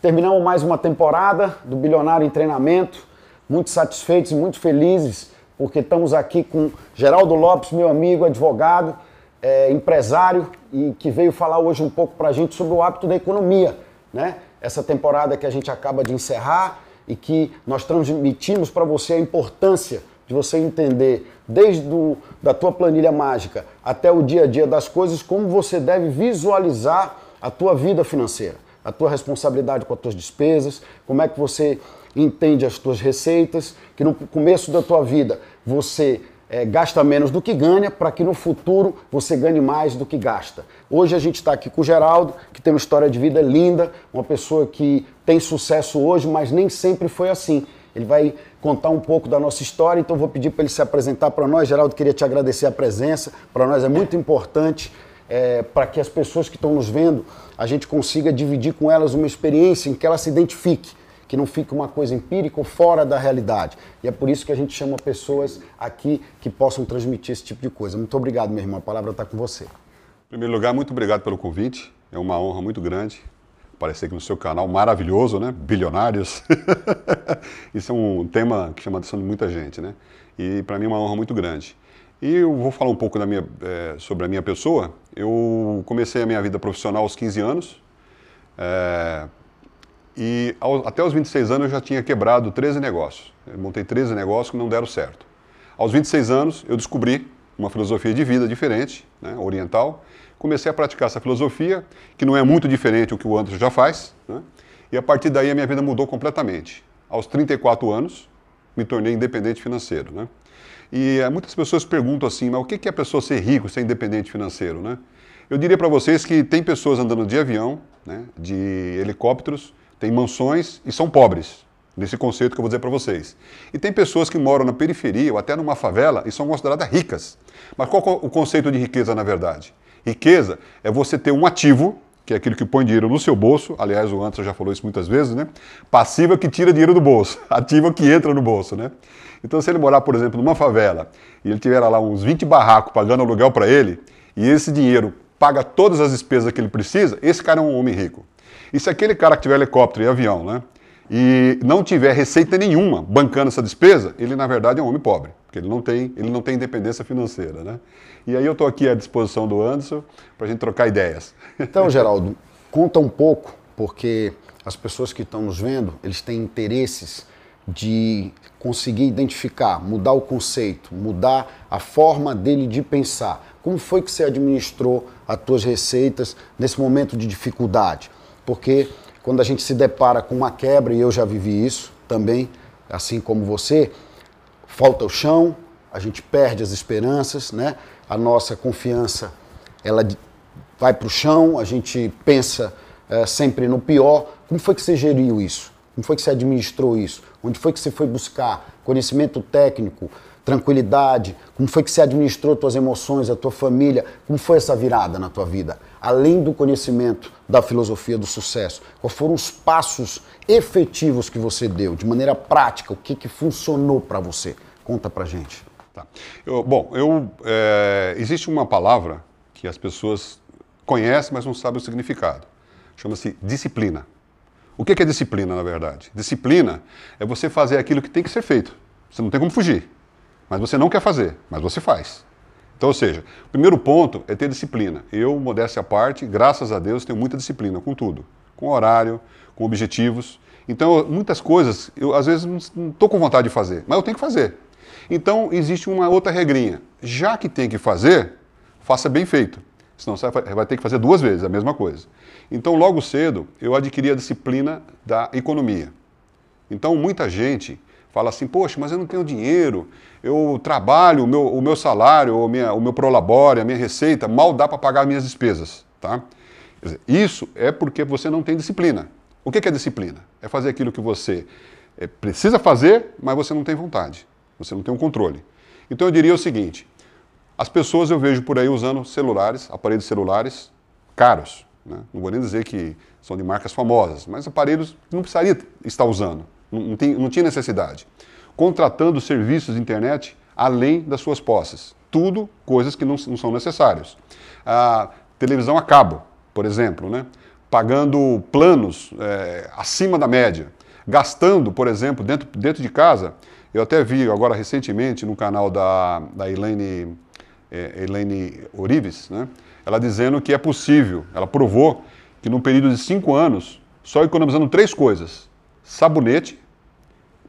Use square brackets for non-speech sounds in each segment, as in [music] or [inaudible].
Terminamos mais uma temporada do Bilionário em Treinamento. Muito satisfeitos e muito felizes porque estamos aqui com Geraldo Lopes, meu amigo, advogado, é, empresário e que veio falar hoje um pouco para a gente sobre o hábito da economia, né? Essa temporada que a gente acaba de encerrar e que nós transmitimos para você a importância de você entender desde do, da tua planilha mágica até o dia a dia das coisas como você deve visualizar a tua vida financeira a tua responsabilidade com as tuas despesas, como é que você entende as tuas receitas, que no começo da tua vida você é, gasta menos do que ganha, para que no futuro você ganhe mais do que gasta. Hoje a gente está aqui com o Geraldo, que tem uma história de vida linda, uma pessoa que tem sucesso hoje, mas nem sempre foi assim. Ele vai contar um pouco da nossa história, então vou pedir para ele se apresentar para nós. Geraldo, queria te agradecer a presença, para nós é muito importante é, para que as pessoas que estão nos vendo, a gente consiga dividir com elas uma experiência em que ela se identifique, que não fique uma coisa empírica ou fora da realidade. E é por isso que a gente chama pessoas aqui que possam transmitir esse tipo de coisa. Muito obrigado, meu irmão. A palavra está com você. Em primeiro lugar, muito obrigado pelo convite. É uma honra muito grande aparecer aqui no seu canal maravilhoso, né? Bilionários. [laughs] Isso é um tema que chama a atenção de muita gente, né? E para mim é uma honra muito grande. E eu vou falar um pouco da minha, é, sobre a minha pessoa. Eu comecei a minha vida profissional aos 15 anos. É, e ao, até os 26 anos eu já tinha quebrado 13 negócios. Eu montei 13 negócios que não deram certo. Aos 26 anos eu descobri uma filosofia de vida diferente, né, oriental. Comecei a praticar essa filosofia, que não é muito diferente do que o Anderson já faz. Né, e a partir daí a minha vida mudou completamente. Aos 34 anos me tornei independente financeiro. Né? E uh, muitas pessoas perguntam assim, mas o que é a pessoa ser rico, ser independente financeiro, né? Eu diria para vocês que tem pessoas andando de avião, né, de helicópteros, tem mansões e são pobres, nesse conceito que eu vou dizer para vocês. E tem pessoas que moram na periferia ou até numa favela e são consideradas ricas. Mas qual é o conceito de riqueza na verdade? Riqueza é você ter um ativo, que é aquilo que põe dinheiro no seu bolso, aliás, o Anderson já falou isso muitas vezes, né? Passiva que tira dinheiro do bolso, [laughs] ativa que entra no bolso, né? Então, se ele morar, por exemplo, numa favela e ele tiver lá uns 20 barracos pagando aluguel para ele, e esse dinheiro paga todas as despesas que ele precisa, esse cara é um homem rico. E se aquele cara que tiver helicóptero e avião, né, e não tiver receita nenhuma bancando essa despesa, ele na verdade é um homem pobre, porque ele não tem, ele não tem independência financeira, né? E aí eu estou aqui à disposição do Anderson para a gente trocar ideias. Então, Geraldo, conta um pouco, porque as pessoas que estão nos vendo, eles têm interesses de conseguir identificar, mudar o conceito, mudar a forma dele de pensar. Como foi que você administrou as tuas receitas nesse momento de dificuldade? Porque quando a gente se depara com uma quebra, e eu já vivi isso também, assim como você, falta o chão, a gente perde as esperanças, né? A nossa confiança, ela vai para o chão, a gente pensa é, sempre no pior. Como foi que você geriu isso? Como foi que você administrou isso? Onde foi que você foi buscar conhecimento técnico, tranquilidade? Como foi que você administrou suas emoções, a tua família? Como foi essa virada na tua vida? Além do conhecimento da filosofia do sucesso, quais foram os passos efetivos que você deu, de maneira prática? O que, que funcionou para você? Conta pra gente. Tá. Eu, bom, eu, é, existe uma palavra que as pessoas conhecem, mas não sabem o significado. Chama-se disciplina. O que é disciplina, na verdade? Disciplina é você fazer aquilo que tem que ser feito. Você não tem como fugir. Mas você não quer fazer, mas você faz. Então, ou seja, o primeiro ponto é ter disciplina. Eu, modéstia à parte, graças a Deus, tenho muita disciplina com tudo. Com horário, com objetivos. Então, muitas coisas, eu às vezes não estou com vontade de fazer, mas eu tenho que fazer. Então, existe uma outra regrinha. Já que tem que fazer, faça bem feito. Senão você vai ter que fazer duas vezes a mesma coisa. Então, logo cedo, eu adquiri a disciplina da economia. Então, muita gente fala assim: Poxa, mas eu não tenho dinheiro, eu trabalho, o meu, o meu salário, o, minha, o meu prolabore, a minha receita, mal dá para pagar as minhas despesas. Tá? Isso é porque você não tem disciplina. O que é disciplina? É fazer aquilo que você é, precisa fazer, mas você não tem vontade. Você não tem um controle. Então eu diria o seguinte: as pessoas eu vejo por aí usando celulares, aparelhos celulares caros. Né? Não vou nem dizer que são de marcas famosas, mas aparelhos que não precisaria estar usando, não, tem, não tinha necessidade. Contratando serviços de internet além das suas posses. Tudo coisas que não, não são necessárias. A televisão a cabo, por exemplo, né? pagando planos é, acima da média, gastando, por exemplo, dentro, dentro de casa. Eu até vi agora recentemente no canal da, da Elaine, é, Elaine Orives, né? ela dizendo que é possível, ela provou que num período de cinco anos, só economizando três coisas: sabonete,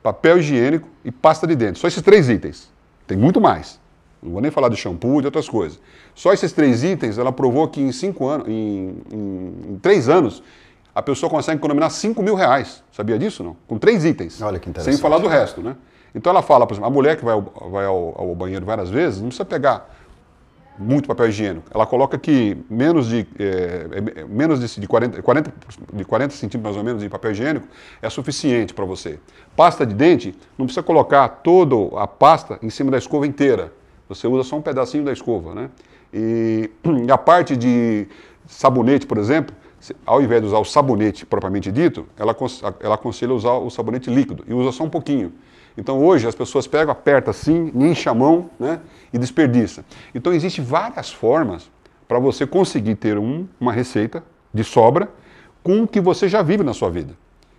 papel higiênico e pasta de dente. Só esses três itens. Tem muito mais. Não vou nem falar de shampoo e de outras coisas. Só esses três itens, ela provou que em cinco anos, em, em, em três anos, a pessoa consegue economizar 5 mil reais. Sabia disso, não? Com três itens. Olha que interessante. Sem falar do resto, né? Então ela fala, por exemplo, a mulher que vai, ao, vai ao, ao banheiro várias vezes, não precisa pegar muito papel higiênico. Ela coloca que menos de, é, menos de, de, 40, 40, de 40 centímetros mais ou menos de papel higiênico é suficiente para você. Pasta de dente, não precisa colocar toda a pasta em cima da escova inteira. Você usa só um pedacinho da escova, né? E, [clears throat] e a parte de sabonete, por exemplo, ao invés de usar o sabonete propriamente dito, ela, ela aconselha usar o sabonete líquido e usa só um pouquinho. Então hoje as pessoas pegam, apertam assim, enche a mão né, e desperdiça. Então existem várias formas para você conseguir ter um, uma receita de sobra com o que você já vive na sua vida.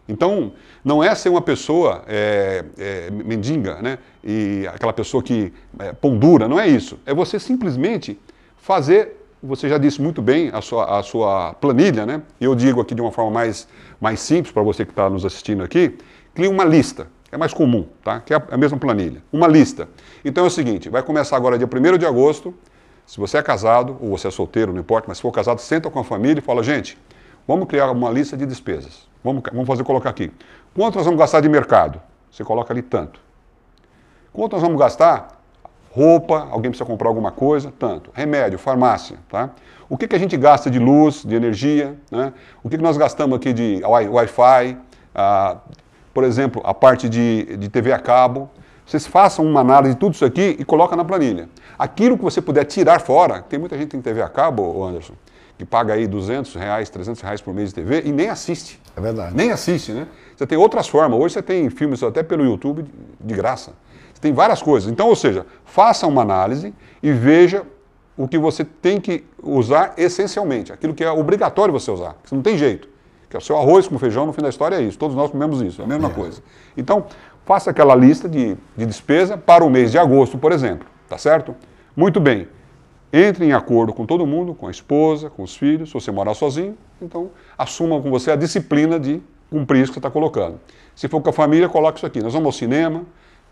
Então, não é ser uma pessoa é, é, mendiga, né? E aquela pessoa que é, pão dura, não é isso. É você simplesmente fazer, você já disse muito bem, a sua, a sua planilha, né? Eu digo aqui de uma forma mais, mais simples para você que está nos assistindo aqui, crie uma lista é mais comum, tá? que é a mesma planilha. Uma lista. Então é o seguinte, vai começar agora dia 1 de agosto, se você é casado ou você é solteiro, não importa, mas se for casado, senta com a família e fala, gente, vamos criar uma lista de despesas. Vamos, vamos fazer colocar aqui. Quanto nós vamos gastar de mercado? Você coloca ali tanto. Quanto nós vamos gastar? Roupa, alguém precisa comprar alguma coisa, tanto. Remédio, farmácia, tá? O que, que a gente gasta de luz, de energia, né? O que, que nós gastamos aqui de Wi-Fi, ah, por exemplo, a parte de, de TV a cabo. Vocês façam uma análise de tudo isso aqui e coloca na planilha. Aquilo que você puder tirar fora, tem muita gente que tem TV a cabo, Anderson, que paga aí 200 reais, 300 reais por mês de TV e nem assiste. É verdade. Nem assiste, né? Você tem outras formas. Hoje você tem filmes até pelo YouTube de graça. Você tem várias coisas. Então, ou seja, faça uma análise e veja o que você tem que usar essencialmente, aquilo que é obrigatório você usar. Você não tem jeito. Que é o seu arroz com feijão, no fim da história é isso. Todos nós comemos isso, é a mesma é. coisa. Então, faça aquela lista de, de despesa para o mês de agosto, por exemplo. Tá certo? Muito bem. Entre em acordo com todo mundo, com a esposa, com os filhos. Se você morar sozinho, então assuma com você a disciplina de cumprir isso que você está colocando. Se for com a família, coloque isso aqui. Nós vamos ao cinema,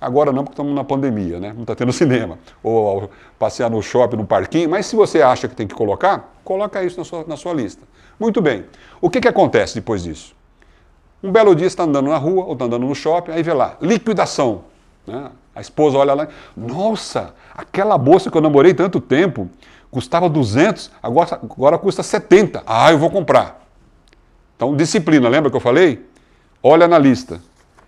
Agora não, porque estamos na pandemia, né? Não está tendo cinema. Ou passear no shopping, no parquinho. Mas se você acha que tem que colocar, coloca isso na sua, na sua lista. Muito bem. O que, que acontece depois disso? Um belo dia está andando na rua ou está andando no shopping, aí vê lá, liquidação. Né? A esposa olha lá, nossa, aquela bolsa que eu namorei tanto tempo, custava 200, agora, agora custa 70. Ah, eu vou comprar. Então, disciplina, lembra que eu falei? Olha na lista.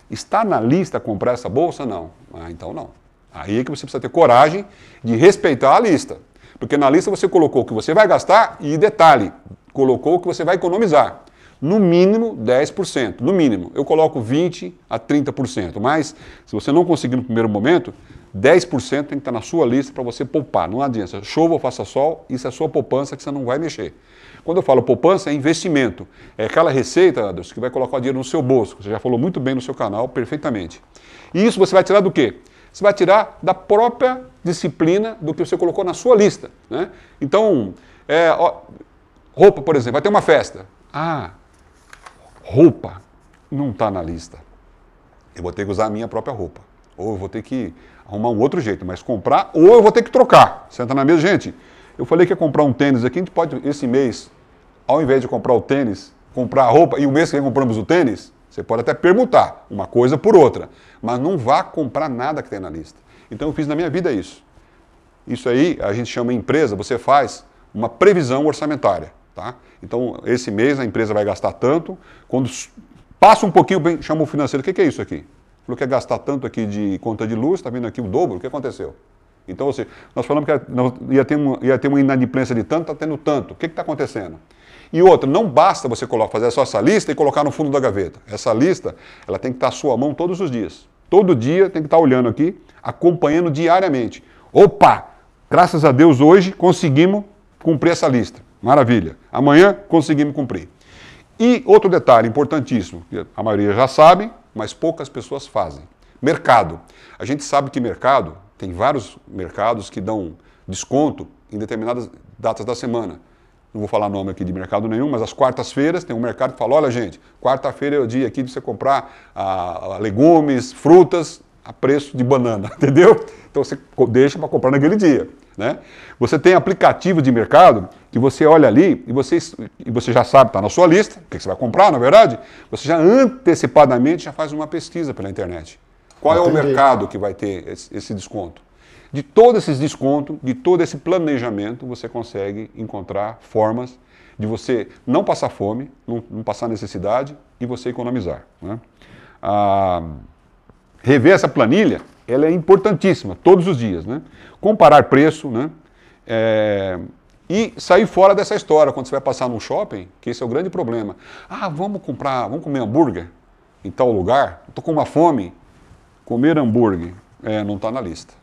Está na lista comprar essa bolsa? Não. Ah, então não. Aí é que você precisa ter coragem de respeitar a lista. Porque na lista você colocou o que você vai gastar e, detalhe, colocou que você vai economizar. No mínimo 10%. No mínimo. Eu coloco 20% a 30%. Mas, se você não conseguir no primeiro momento, 10% tem que estar na sua lista para você poupar. Não adianta. Chova ou faça sol, isso é sua poupança que você não vai mexer. Quando eu falo poupança, é investimento. É aquela receita, Anderson, que vai colocar o dinheiro no seu bolso. Você já falou muito bem no seu canal, perfeitamente. E isso você vai tirar do quê? Você vai tirar da própria disciplina do que você colocou na sua lista. Né? Então, é, ó, roupa, por exemplo, vai ter uma festa. Ah, roupa não está na lista. Eu vou ter que usar a minha própria roupa. Ou eu vou ter que arrumar um outro jeito, mas comprar, ou eu vou ter que trocar. Senta na mesa, gente. Eu falei que ia comprar um tênis aqui, a gente pode, esse mês, ao invés de comprar o tênis, comprar a roupa, e o mês que vem compramos o tênis, você pode até permutar uma coisa por outra, mas não vá comprar nada que tem na lista. Então eu fiz na minha vida isso. Isso aí a gente chama empresa, você faz uma previsão orçamentária. Tá? Então, esse mês a empresa vai gastar tanto. Quando passa um pouquinho, chama o financeiro, o que, que é isso aqui? Falou que ia gastar tanto aqui de conta de luz, está vindo aqui o dobro, o que aconteceu? Então, assim, nós falamos que ia ter, uma, ia ter uma inadimplência de tanto, está tendo tanto. O que está acontecendo? E outra, não basta você fazer só essa lista e colocar no fundo da gaveta. Essa lista, ela tem que estar à sua mão todos os dias. Todo dia tem que estar olhando aqui, acompanhando diariamente. Opa, graças a Deus hoje conseguimos cumprir essa lista. Maravilha. Amanhã conseguimos cumprir. E outro detalhe importantíssimo, que a maioria já sabe, mas poucas pessoas fazem. Mercado. A gente sabe que mercado, tem vários mercados que dão desconto em determinadas datas da semana. Não vou falar nome aqui de mercado nenhum, mas às quartas-feiras tem um mercado que fala: olha, gente, quarta-feira é o dia aqui de você comprar ah, legumes, frutas a preço de banana, [laughs] entendeu? Então você deixa para comprar naquele dia. Né? Você tem aplicativo de mercado que você olha ali e você, e você já sabe, está na sua lista, o que você vai comprar, na verdade, você já antecipadamente já faz uma pesquisa pela internet. Qual Entendi. é o mercado que vai ter esse, desconto? De todos esses descontos, de todo esse planejamento, você consegue encontrar formas de você não passar fome, não, não passar necessidade e você economizar. Né? Ah, rever essa planilha, ela é importantíssima, todos os dias. Né? Comparar preço, né? É, e sair fora dessa história, quando você vai passar num shopping, que esse é o grande problema. Ah, vamos comprar, vamos comer hambúrguer em tal lugar, estou com uma fome, comer hambúrguer, é, não está na lista.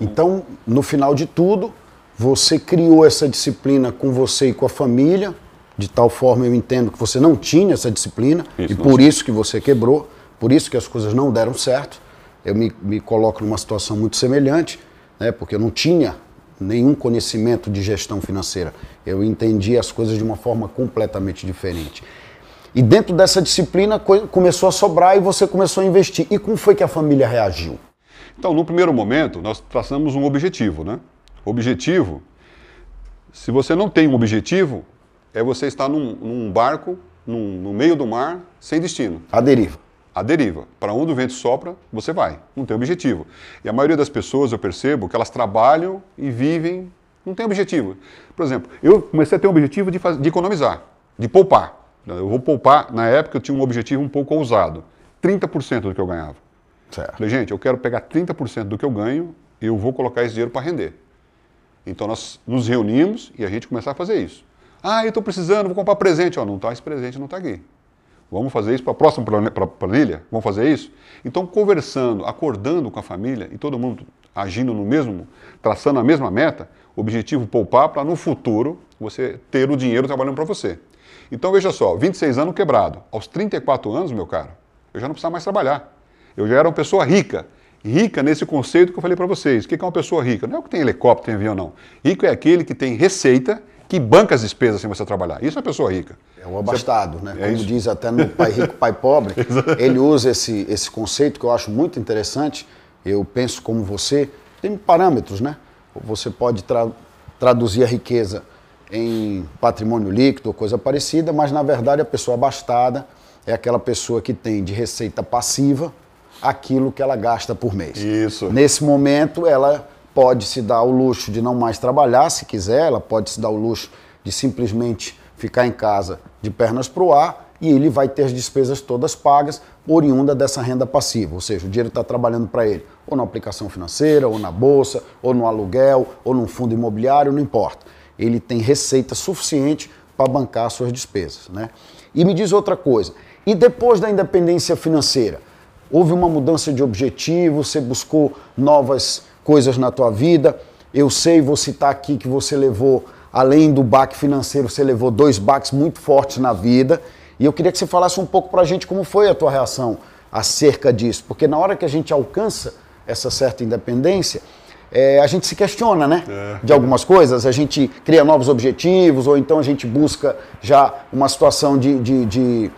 Então, no final de tudo, você criou essa disciplina com você e com a família, de tal forma eu entendo que você não tinha essa disciplina, isso, e por isso que você quebrou. Por isso que as coisas não deram certo. Eu me, me coloco numa situação muito semelhante, né, porque eu não tinha nenhum conhecimento de gestão financeira. Eu entendi as coisas de uma forma completamente diferente. E dentro dessa disciplina começou a sobrar e você começou a investir. E como foi que a família reagiu? Então, no primeiro momento, nós traçamos um objetivo, né? Objetivo, se você não tem um objetivo, é você estar num, num barco, num, no meio do mar, sem destino. A deriva a deriva. Para onde o vento sopra, você vai. Não tem objetivo. E a maioria das pessoas, eu percebo que elas trabalham e vivem, não tem objetivo. Por exemplo, eu comecei a ter um objetivo de, de economizar, de poupar. Eu vou poupar, na época eu tinha um objetivo um pouco ousado, 30% do que eu ganhava. Certo. Falei, gente, eu quero pegar 30% do que eu ganho e eu vou colocar esse dinheiro para render. Então nós nos reunimos e a gente começar a fazer isso. Ah, eu estou precisando, vou comprar presente. Ó, não está esse presente, não está aqui. Vamos fazer isso para a próxima planilha? Vamos fazer isso? Então, conversando, acordando com a família e todo mundo agindo no mesmo, traçando a mesma meta, objetivo poupar para no futuro você ter o dinheiro trabalhando para você. Então, veja só, 26 anos quebrado. Aos 34 anos, meu caro, eu já não precisava mais trabalhar. Eu já era uma pessoa rica. Rica nesse conceito que eu falei para vocês. O que é uma pessoa rica? Não é o que tem helicóptero, tem avião, não. Rico é aquele que tem receita que banca as despesas sem você trabalhar. Isso é uma pessoa rica. É o abastado, né? É Como isso? diz até no Pai Rico, Pai Pobre, [laughs] ele usa esse, esse conceito que eu acho muito interessante. Eu penso como você, tem parâmetros, né? Você pode tra traduzir a riqueza em patrimônio líquido ou coisa parecida, mas na verdade a pessoa abastada é aquela pessoa que tem de receita passiva aquilo que ela gasta por mês. Isso. Nesse momento, ela pode se dar o luxo de não mais trabalhar, se quiser, ela pode se dar o luxo de simplesmente ficar em casa de pernas para o ar e ele vai ter as despesas todas pagas oriunda dessa renda passiva, ou seja, o dinheiro está trabalhando para ele, ou na aplicação financeira, ou na bolsa, ou no aluguel, ou num fundo imobiliário, não importa. Ele tem receita suficiente para bancar suas despesas. Né? E me diz outra coisa, e depois da independência financeira, houve uma mudança de objetivo, você buscou novas coisas na tua vida. Eu sei, vou citar aqui que você levou, além do baque financeiro, você levou dois baques muito fortes na vida. E eu queria que você falasse um pouco para a gente como foi a tua reação acerca disso. Porque na hora que a gente alcança essa certa independência, é, a gente se questiona, né? É. De algumas coisas, a gente cria novos objetivos, ou então a gente busca já uma situação de, de, de,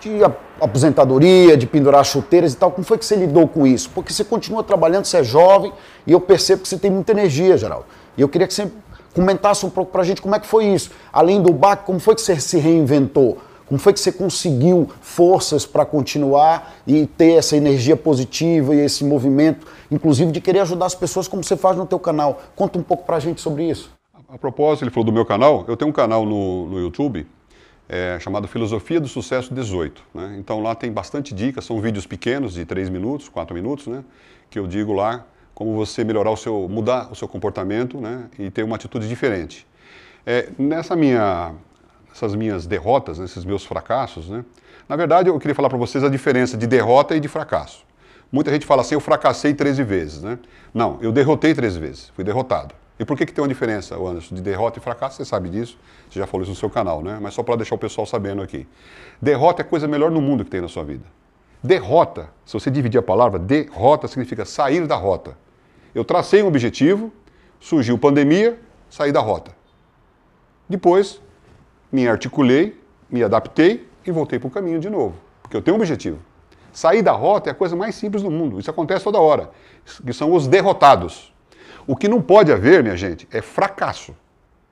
de aposentadoria, de pendurar chuteiras e tal. Como foi que você lidou com isso? Porque você continua trabalhando, você é jovem e eu percebo que você tem muita energia, Geraldo. E eu queria que você comentasse um pouco pra gente como é que foi isso. Além do baque, como foi que você se reinventou? Como foi que você conseguiu forças para continuar e ter essa energia positiva e esse movimento, inclusive de querer ajudar as pessoas como você faz no teu canal? Conta um pouco pra gente sobre isso. a propósito, ele falou do meu canal. Eu tenho um canal no, no YouTube é, chamado Filosofia do Sucesso 18. Né? Então lá tem bastante dicas, são vídeos pequenos de 3 minutos, 4 minutos, né? que eu digo lá como você melhorar o seu, mudar o seu comportamento né? e ter uma atitude diferente. É, nessa minha, essas minhas derrotas, nesses meus fracassos, né? na verdade eu queria falar para vocês a diferença de derrota e de fracasso. Muita gente fala assim, eu fracassei 13 vezes. Né? Não, eu derrotei 13 vezes, fui derrotado. E por que, que tem uma diferença, Anderson, de derrota e fracasso? Você sabe disso, você já falou isso no seu canal, né? Mas só para deixar o pessoal sabendo aqui. Derrota é a coisa melhor no mundo que tem na sua vida. Derrota, se você dividir a palavra, derrota significa sair da rota. Eu tracei um objetivo, surgiu pandemia, saí da rota. Depois, me articulei, me adaptei e voltei para o caminho de novo, porque eu tenho um objetivo. Sair da rota é a coisa mais simples do mundo, isso acontece toda hora, que são os derrotados. O que não pode haver, minha gente, é fracasso.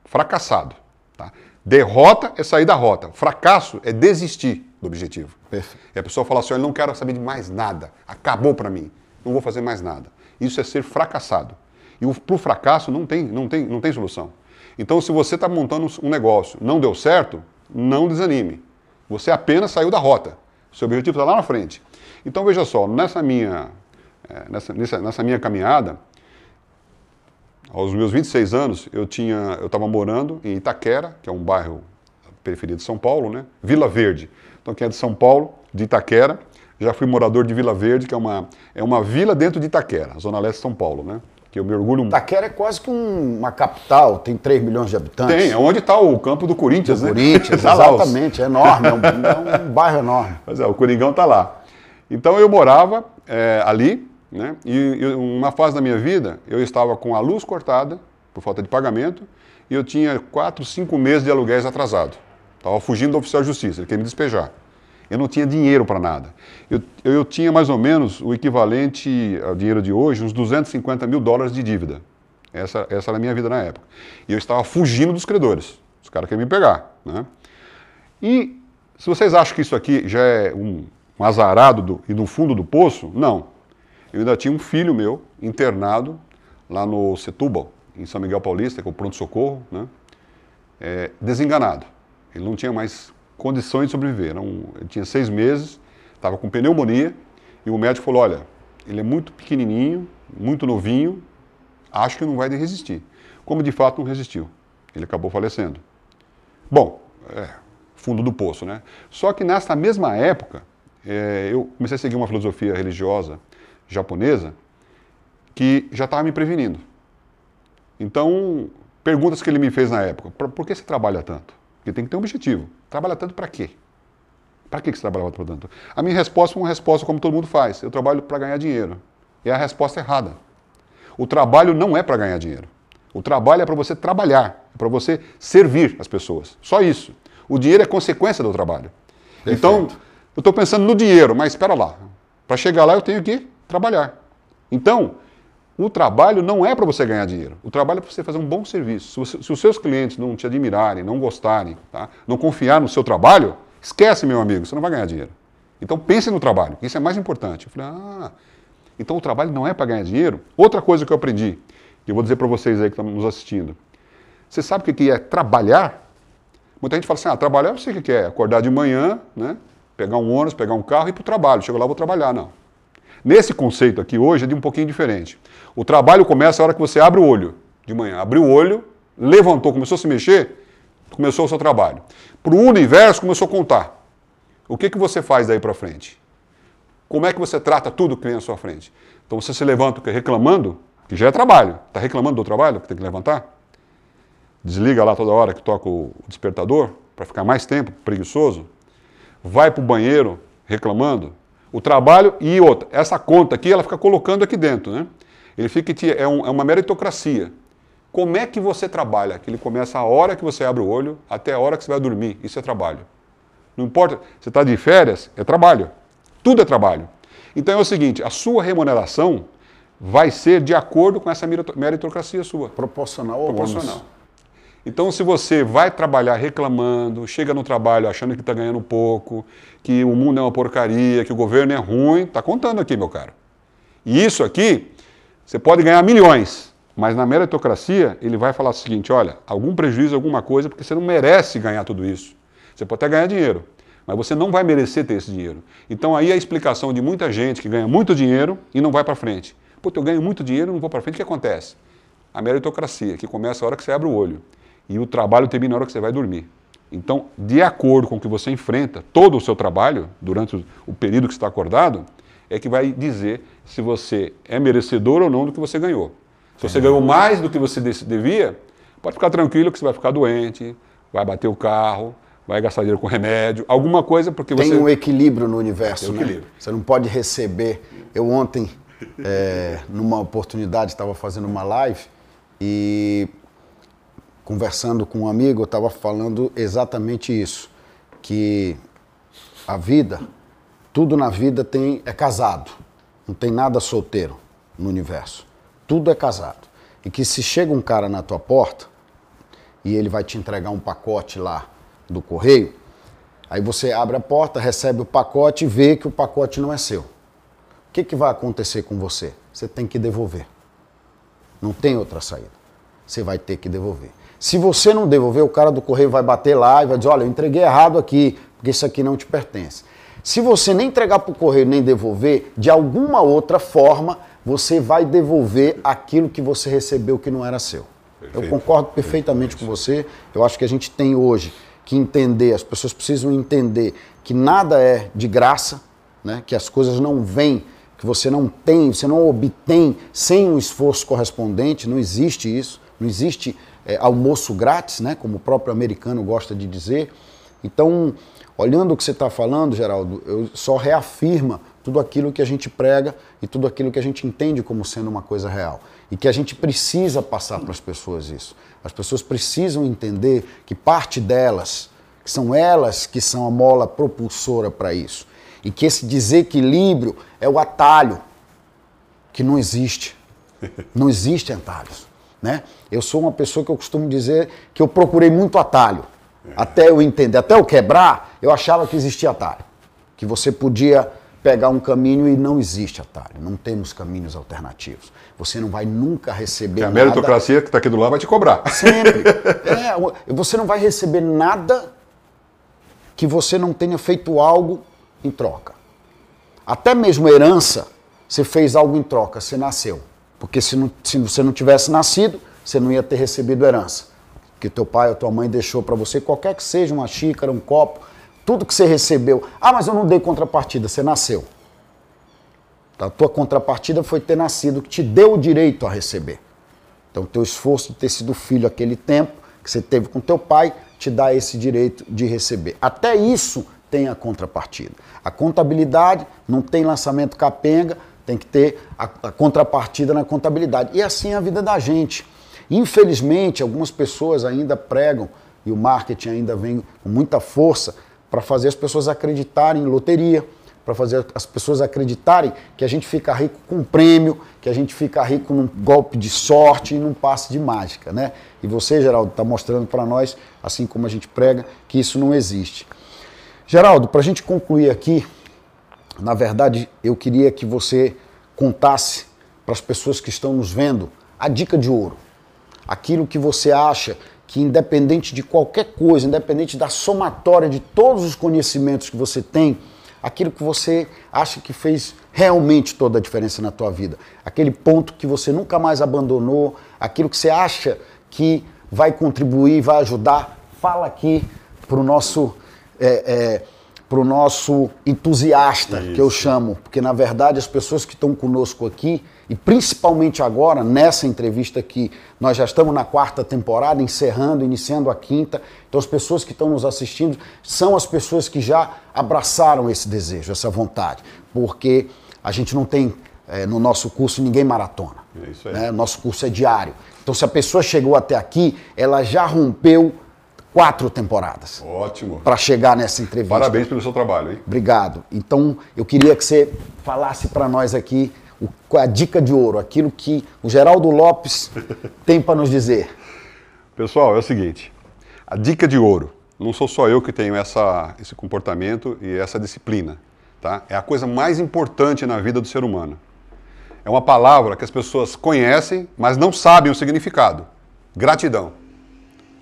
Fracassado. Tá? Derrota é sair da rota. Fracasso é desistir do objetivo. Perfeito. E a pessoa fala assim: eu não quero saber de mais nada. Acabou para mim. Não vou fazer mais nada. Isso é ser fracassado. E para o fracasso não tem, não, tem, não tem solução. Então, se você está montando um negócio, não deu certo, não desanime. Você apenas saiu da rota. Seu objetivo está lá na frente. Então, veja só, nessa minha, eh, nessa, nessa, nessa minha caminhada, aos meus 26 anos, eu tinha, eu estava morando em Itaquera, que é um bairro periferia de São Paulo, né? Vila Verde. Então, quem é de São Paulo, de Itaquera, já fui morador de Vila Verde, que é uma, é uma vila dentro de Itaquera, zona leste de São Paulo, né? Que eu me orgulho muito. Itaquera é quase que um, uma capital, tem 3 milhões de habitantes. Tem, é onde está o campo do Corinthians, do né? Corinthians, [laughs] Tá exatamente, é enorme, é um, é um bairro enorme. Mas é, o Coringão está lá. Então eu morava é, ali, né? E, uma fase da minha vida eu estava com a luz cortada por falta de pagamento e eu tinha quatro, cinco meses de aluguéis atrasado. Estava fugindo do oficial de justiça, ele queria me despejar. Eu não tinha dinheiro para nada. Eu, eu tinha mais ou menos o equivalente ao dinheiro de hoje, uns 250 mil dólares de dívida. Essa, essa era a minha vida na época. E eu estava fugindo dos credores. Os caras queriam me pegar. Né? E se vocês acham que isso aqui já é um, um azarado do, e no fundo do poço, não. Eu ainda tinha um filho meu internado lá no Setúbal, em São Miguel Paulista, que é o pronto-socorro, né? É, desenganado. Ele não tinha mais condições de sobreviver. Um- ele tinha seis meses, estava com pneumonia, e o médico falou: olha, ele é muito pequenininho, muito novinho, acho que não vai resistir. Como de fato não resistiu. Ele acabou falecendo. Bom, é, fundo do poço, né? Só que nessa mesma época, é, eu comecei a seguir uma filosofia religiosa japonesa que já estava me prevenindo. Então, perguntas que ele me fez na época: por, que você trabalha tanto? Porque tem que ter um objetivo. Trabalha tanto para quê? Para que você trabalha tanto? A minha resposta foi uma resposta como todo mundo faz: eu trabalho para ganhar dinheiro. E a resposta é errada. O trabalho não é para ganhar dinheiro. O trabalho é para você trabalhar, é para você servir as pessoas. Só isso. O dinheiro é consequência do trabalho. Então, eu estou pensando no dinheiro, mas espera lá. Para chegar lá, eu tenho que trabalhar. Então, o trabalho não é para você ganhar dinheiro. O trabalho é para você fazer um bom serviço. Se, os seus clientes não te admirarem, não gostarem, tá? não confiar no seu trabalho, esquece, meu amigo, você não vai ganhar dinheiro. Então pense no trabalho, isso é mais importante. Eu falei, ah, então o trabalho não é para ganhar dinheiro? Outra coisa que eu aprendi, e eu vou dizer para vocês aí que estão nos assistindo. Você sabe o que é trabalhar? Muita gente fala assim, ah, trabalhar eu sei o que é. Acordar de manhã, né? pegar um ônibus, pegar um carro e ir para o trabalho. Chego lá, vou trabalhar. Não. Nesse conceito aqui hoje é de um pouquinho diferente. O trabalho começa a hora que você abre o olho de manhã. Abriu o olho, levantou, começou a se mexer, começou o seu trabalho. Para o universo começou a contar. O que, que você faz daí para frente? Como é que você trata tudo que vem à sua frente? Então você se levanta reclamando, que já é trabalho. Está reclamando do trabalho que tem que levantar? Desliga lá toda hora que toca o despertador para ficar mais tempo preguiçoso. Vai para o banheiro reclamando. O trabalho e outra. Essa conta aqui, ela fica colocando aqui dentro, né? Ele fica é, um- é uma meritocracia. Como é que você trabalha? Que ele começa a hora que você abre o olho até a hora que você vai dormir. Isso é trabalho. Não importa, você está de férias, é trabalho. Tudo é trabalho. Então é o seguinte, a sua remuneração vai ser de acordo com essa merito- meritocracia sua. Proporcional ao Proporcional. ônus. Então, se você vai trabalhar reclamando, chega no trabalho achando que está ganhando pouco, que o mundo é uma porcaria, que o governo é ruim, está contando aqui, meu caro. E isso aqui, você pode ganhar milhões, Mas na meritocracia, ele vai falar o seguinte: olha, algum prejuízo, alguma coisa, porque você não merece ganhar tudo isso. Você pode até ganhar dinheiro, mas você não vai merecer ter esse dinheiro. Então aí a explicação de muita gente que ganha muito dinheiro e não vai para frente. Pô, eu ganho muito dinheiro e não vou para frente, o que acontece? A meritocracia, que começa a hora que você abre o olho. E o trabalho termina a hora que você vai dormir. Então, de acordo com o que você enfrenta, todo o seu trabalho, durante o período que você está acordado, é que vai dizer se você é merecedor ou não do que você ganhou. Se você ganhou mais do que você devia, pode ficar tranquilo que você vai ficar doente, vai bater o carro, vai gastar dinheiro com remédio, alguma coisa, porque Tem você. Tem um equilíbrio no universo, Tem um né? equilíbrio. Você não pode receber. Eu ontem, é, numa oportunidade, estava fazendo uma live e conversando com um amigo, eu estava falando exatamente isso, que a vida, tudo na vida tem é casado, não tem nada solteiro no universo. Tudo é casado. E que se chega um cara na tua porta e ele vai te entregar um pacote lá do correio, aí você abre a porta, recebe o pacote e vê que o pacote não é seu. O que, que vai acontecer com você? Você tem que devolver. Não tem outra saída. Você vai ter que devolver. Se você não devolver, o cara do correio vai bater lá e vai dizer: olha, eu entreguei errado aqui, porque isso aqui não te pertence. Se você nem entregar para o correio nem devolver, de alguma outra forma, você vai devolver aquilo que você recebeu que não era seu. Perfeito. Eu concordo perfeitamente com você. Eu acho que a gente tem hoje que entender, as pessoas precisam entender que nada é de graça, né? que as coisas não vêm, que você não tem, você não obtém sem um esforço correspondente, não existe isso, não existe é, almoço grátis, né? como o próprio americano gosta de dizer. Então, olhando o que você está falando, Geraldo, eu só reafirma tudo aquilo que a gente prega e tudo aquilo que a gente entende como sendo uma coisa real. E que a gente precisa passar para as pessoas isso. As pessoas precisam entender que parte delas, que são elas que são a mola propulsora para isso. E que esse desequilíbrio é o atalho, que não existe. Não existem atalhos. Né? Eu sou uma pessoa que eu costumo dizer que eu procurei muito atalho. Até eu entender, até eu quebrar, eu achava que existia atalho. Que você podia pegar um caminho e não existe atalho. Não temos caminhos alternativos. Você não vai nunca receber nada. A meritocracia que está aqui do lado vai te cobrar. Sempre. [laughs] É, você não vai receber nada que você não tenha feito algo em troca. Até mesmo herança, você fez algo em troca, você nasceu. Porque se, não, se você não tivesse nascido, você não ia ter recebido herança. Que teu pai ou tua mãe deixou para você, qualquer que seja, uma xícara, um copo, tudo que você recebeu. Ah, mas eu não dei contrapartida, você nasceu. A tua contrapartida foi ter nascido, que te deu o direito a receber. Então, teu esforço de ter sido filho aquele tempo que você teve com teu pai te dá esse direito de receber. Até isso tem a contrapartida. A contabilidade não tem lançamento capenga, tem que ter a, a contrapartida na contabilidade. E assim é a vida da gente. Infelizmente, algumas pessoas ainda pregam, e o marketing ainda vem com muita força, para fazer as pessoas acreditarem em loteria, para fazer as pessoas acreditarem que a gente fica rico com um prêmio, que a gente fica rico num golpe de sorte e num passe de mágica, né? E você, Geraldo, está mostrando para nós, assim como a gente prega, que isso não existe. Geraldo, para a gente concluir aqui, na verdade, eu queria que você contasse para as pessoas que estão nos vendo a dica de ouro. Aquilo que você acha que, independente de qualquer coisa, independente da somatória de todos os conhecimentos que você tem, aquilo que você acha que fez realmente toda a diferença na tua vida, aquele ponto que você nunca mais abandonou, aquilo que você acha que vai contribuir, vai ajudar, fala aqui para o nosso é, é, para o nosso entusiasta, Isso. que eu chamo, porque na verdade as pessoas que estão conosco aqui, e principalmente agora, nessa entrevista aqui, nós já estamos na quarta temporada, encerrando, iniciando a quinta, então as pessoas que estão nos assistindo são as pessoas que já abraçaram esse desejo, essa vontade, porque a gente não tem é, no nosso curso ninguém maratona. É. Né? Nosso curso é diário. Então, se a pessoa chegou até aqui, ela já rompeu quatro temporadas. Ótimo. Para chegar nessa entrevista. Parabéns pelo seu trabalho, hein? Obrigado. Então, eu queria que você falasse para nós aqui o, a dica de ouro, aquilo que o Geraldo Lopes [laughs] tem para nos dizer. Pessoal, é o seguinte: a dica de ouro. Não sou só eu que tenho essa, esse comportamento e essa disciplina. Tá? É a coisa mais importante na vida do ser humano. é uma palavra que as pessoas conhecem, mas não sabem o significado. Gratidão.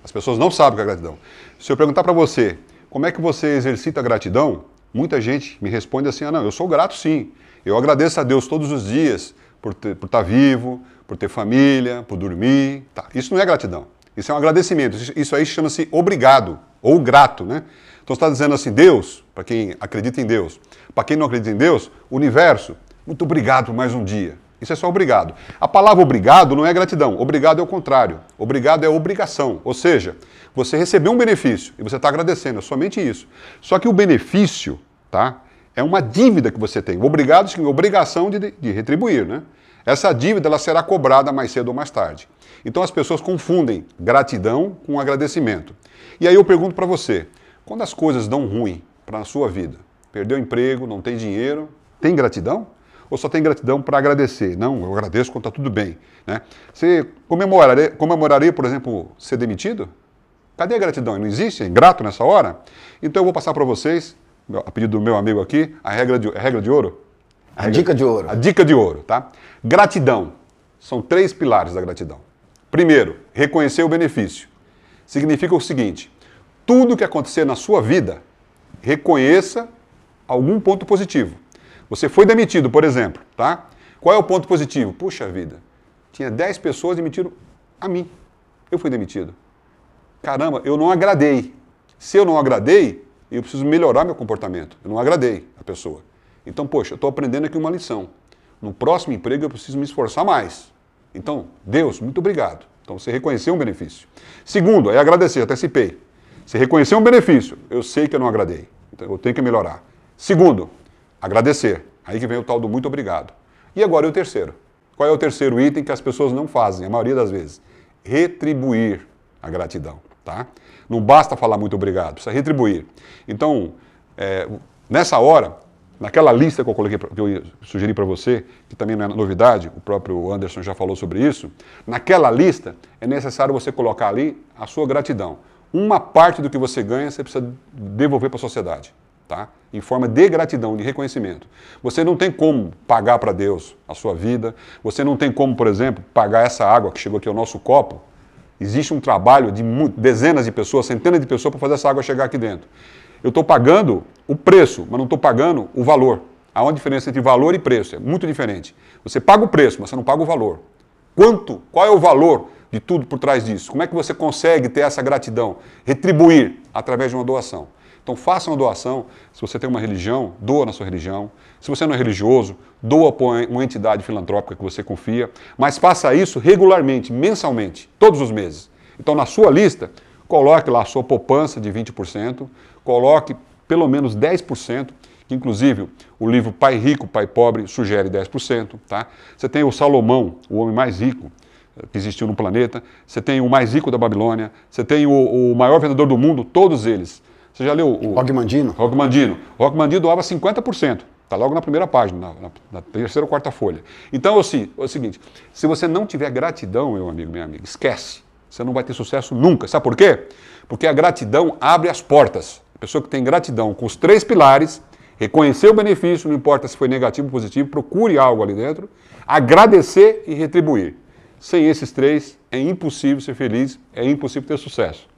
As pessoas não sabem o que é gratidão. Se eu perguntar para você, como é que você exercita a gratidão? Muita gente me responde assim: ah, não, eu sou grato sim. Eu agradeço a Deus todos os dias por, ter, por estar vivo, por ter família, por dormir. Tá. Isso não é gratidão. Isso é um agradecimento. Isso aí chama-se obrigado ou grato, né? Então você está dizendo assim, Deus, para quem acredita em Deus, para quem não acredita em Deus, universo, muito obrigado por mais um dia. Isso é só obrigado. A palavra obrigado não é gratidão. Obrigado é o contrário. Obrigado é obrigação. Ou seja, você recebeu um benefício e você está agradecendo. É somente isso. Só que o benefício, tá? É uma dívida que você tem. Obrigado significa obrigação de, de retribuir, né? Essa dívida ela será cobrada mais cedo ou mais tarde. Então as pessoas confundem gratidão com agradecimento. E aí eu pergunto para você, quando as coisas dão ruim para a sua vida, perdeu emprego, não tem dinheiro, tem gratidão? Ou só tem gratidão para agradecer? Não, eu agradeço quando está tudo bem. Né? Você comemoraria, comemoraria, por exemplo, ser demitido? Cadê a gratidão? Não existe? É ingrato nessa hora? Então eu vou passar para vocês, a pedido do meu amigo aqui, a regra de, a regra de ouro. A, a regra, dica de ouro. A dica de ouro, tá? Gratidão. São três pilares da gratidão. Primeiro, reconhecer o benefício. Significa o seguinte: tudo que acontecer na sua vida, reconheça algum ponto positivo. Você foi demitido, por exemplo, tá? Qual é o ponto positivo? Puxa vida, tinha 10 pessoas demitiram a mim. Eu fui demitido. Caramba, eu não agradei. Se eu não agradei, eu preciso melhorar meu comportamento. Eu não agradei a pessoa. Então, poxa, eu estou aprendendo aqui uma lição. No próximo emprego eu preciso me esforçar mais. Então, Deus, muito obrigado. Então, você reconheceu um benefício. Segundo, é agradecer, antecipei. Você reconheceu um benefício, eu sei que eu não agradei. Então, eu tenho que melhorar. Segundo, Agradecer. Aí que vem o tal do muito obrigado. E agora é o terceiro. Qual é o terceiro item que as pessoas não fazem, a maioria das vezes? Retribuir a gratidão. Tá? Não basta falar muito obrigado, precisa retribuir. Então, é, nessa hora, naquela lista que eu coloquei, que eu sugeri para você, que também não é novidade, o próprio Anderson já falou sobre isso, naquela lista é necessário você colocar ali a sua gratidão. Uma parte do que você ganha você precisa devolver para a sociedade tá? em forma de gratidão, de reconhecimento. Você não tem como pagar para Deus a sua vida, você não tem como, por exemplo, pagar essa água que chegou aqui ao nosso copo. Existe um trabalho de dezenas de pessoas, centenas de pessoas para fazer essa água chegar aqui dentro. Eu estou pagando o preço, mas não estou pagando o valor. Há uma diferença entre valor e preço, é muito diferente. Você paga o preço, mas você não paga o valor. Quanto? Qual é o valor de tudo por trás disso? Como é que você consegue ter essa gratidão? Retribuir através de uma doação. Então faça uma doação. Se você tem uma religião, doa na sua religião. Se você não é religioso, doa para uma entidade filantrópica que você confia. Mas faça isso regularmente, mensalmente, todos os meses. Então na sua lista, coloque lá a sua poupança de 20%, coloque pelo menos 10%, que inclusive o livro Pai Rico, Pai Pobre sugere 10%. Tá? Você tem o Salomão, o homem mais rico, eh, que existiu no planeta, você tem o mais rico da Babilônia, você tem o, o maior vendedor do mundo, todos eles você já leu o. Rock Mandino? Rock Mandino. Rock Mandino doava 50%. Está logo na primeira página, na, na, na, terceira ou quarta folha. Então, assim, é o seguinte: se você não tiver gratidão, meu amigo, minha amiga, esquece. Você não vai ter sucesso nunca. Sabe por quê? Porque a gratidão abre as portas. A pessoa que tem gratidão com os três pilares, reconhecer o benefício, não importa se foi negativo ou positivo, procure algo ali dentro, agradecer e retribuir. Sem esses três, é impossível ser feliz, é impossível ter sucesso.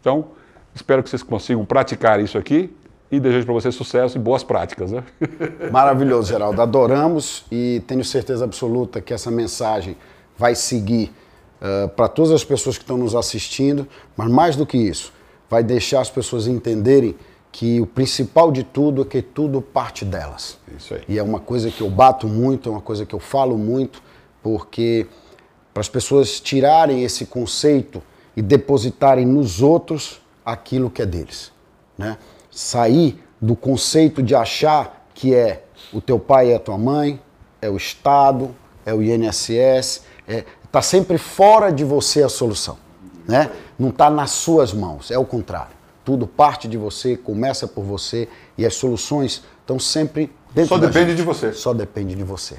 Então, Espero que vocês consigam praticar isso aqui e desejo para vocês sucesso e boas práticas. Né? [laughs] Maravilhoso, Geraldo. Adoramos e tenho certeza absoluta que essa mensagem vai seguir uh, para todas as pessoas que estão nos assistindo, mas mais do que isso, vai deixar as pessoas entenderem que o principal de tudo é que tudo parte delas. Isso aí. E é uma coisa que eu bato muito, é uma coisa que eu falo muito, porque para as pessoas tirarem esse conceito e depositarem nos outros, aquilo que é deles. Né? Sair do conceito de achar que é o teu pai e a tua mãe, é o Estado, é o INSS, está é, tá sempre fora de você a solução. Né? Não está nas suas mãos, é o contrário. Tudo parte de você, começa por você e as soluções estão sempre dentro Só depende gente. de você. Só depende de você.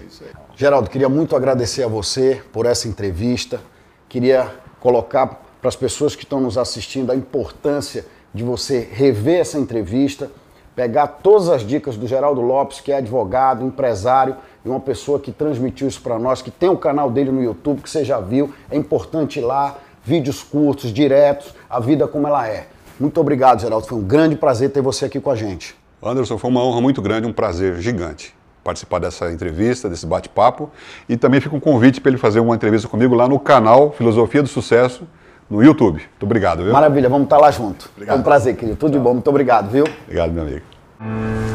Geraldo, queria muito agradecer a você por essa entrevista. Queria colocar para as pessoas que estão nos assistindo a importância de você rever essa entrevista, pegar todas as dicas do Geraldo Lopes, que é advogado, empresário e uma pessoa que transmitiu isso para nós, que tem o um canal dele no YouTube, que você já viu. É importante ir lá, vídeos curtos, diretos, a vida como ela é. Muito obrigado, Geraldo. Foi um grande prazer ter você aqui com a gente. Anderson, foi uma honra muito grande, um prazer gigante participar dessa entrevista, desse bate-papo. E também fica um convite para ele fazer uma entrevista comigo lá no canal Filosofia do Sucesso, no YouTube. Muito obrigado, viu? Maravilha, vamos estar lá junto. Obrigado. Foi um prazer, querido. Tudo de bom. Muito obrigado, viu? Obrigado, meu amigo.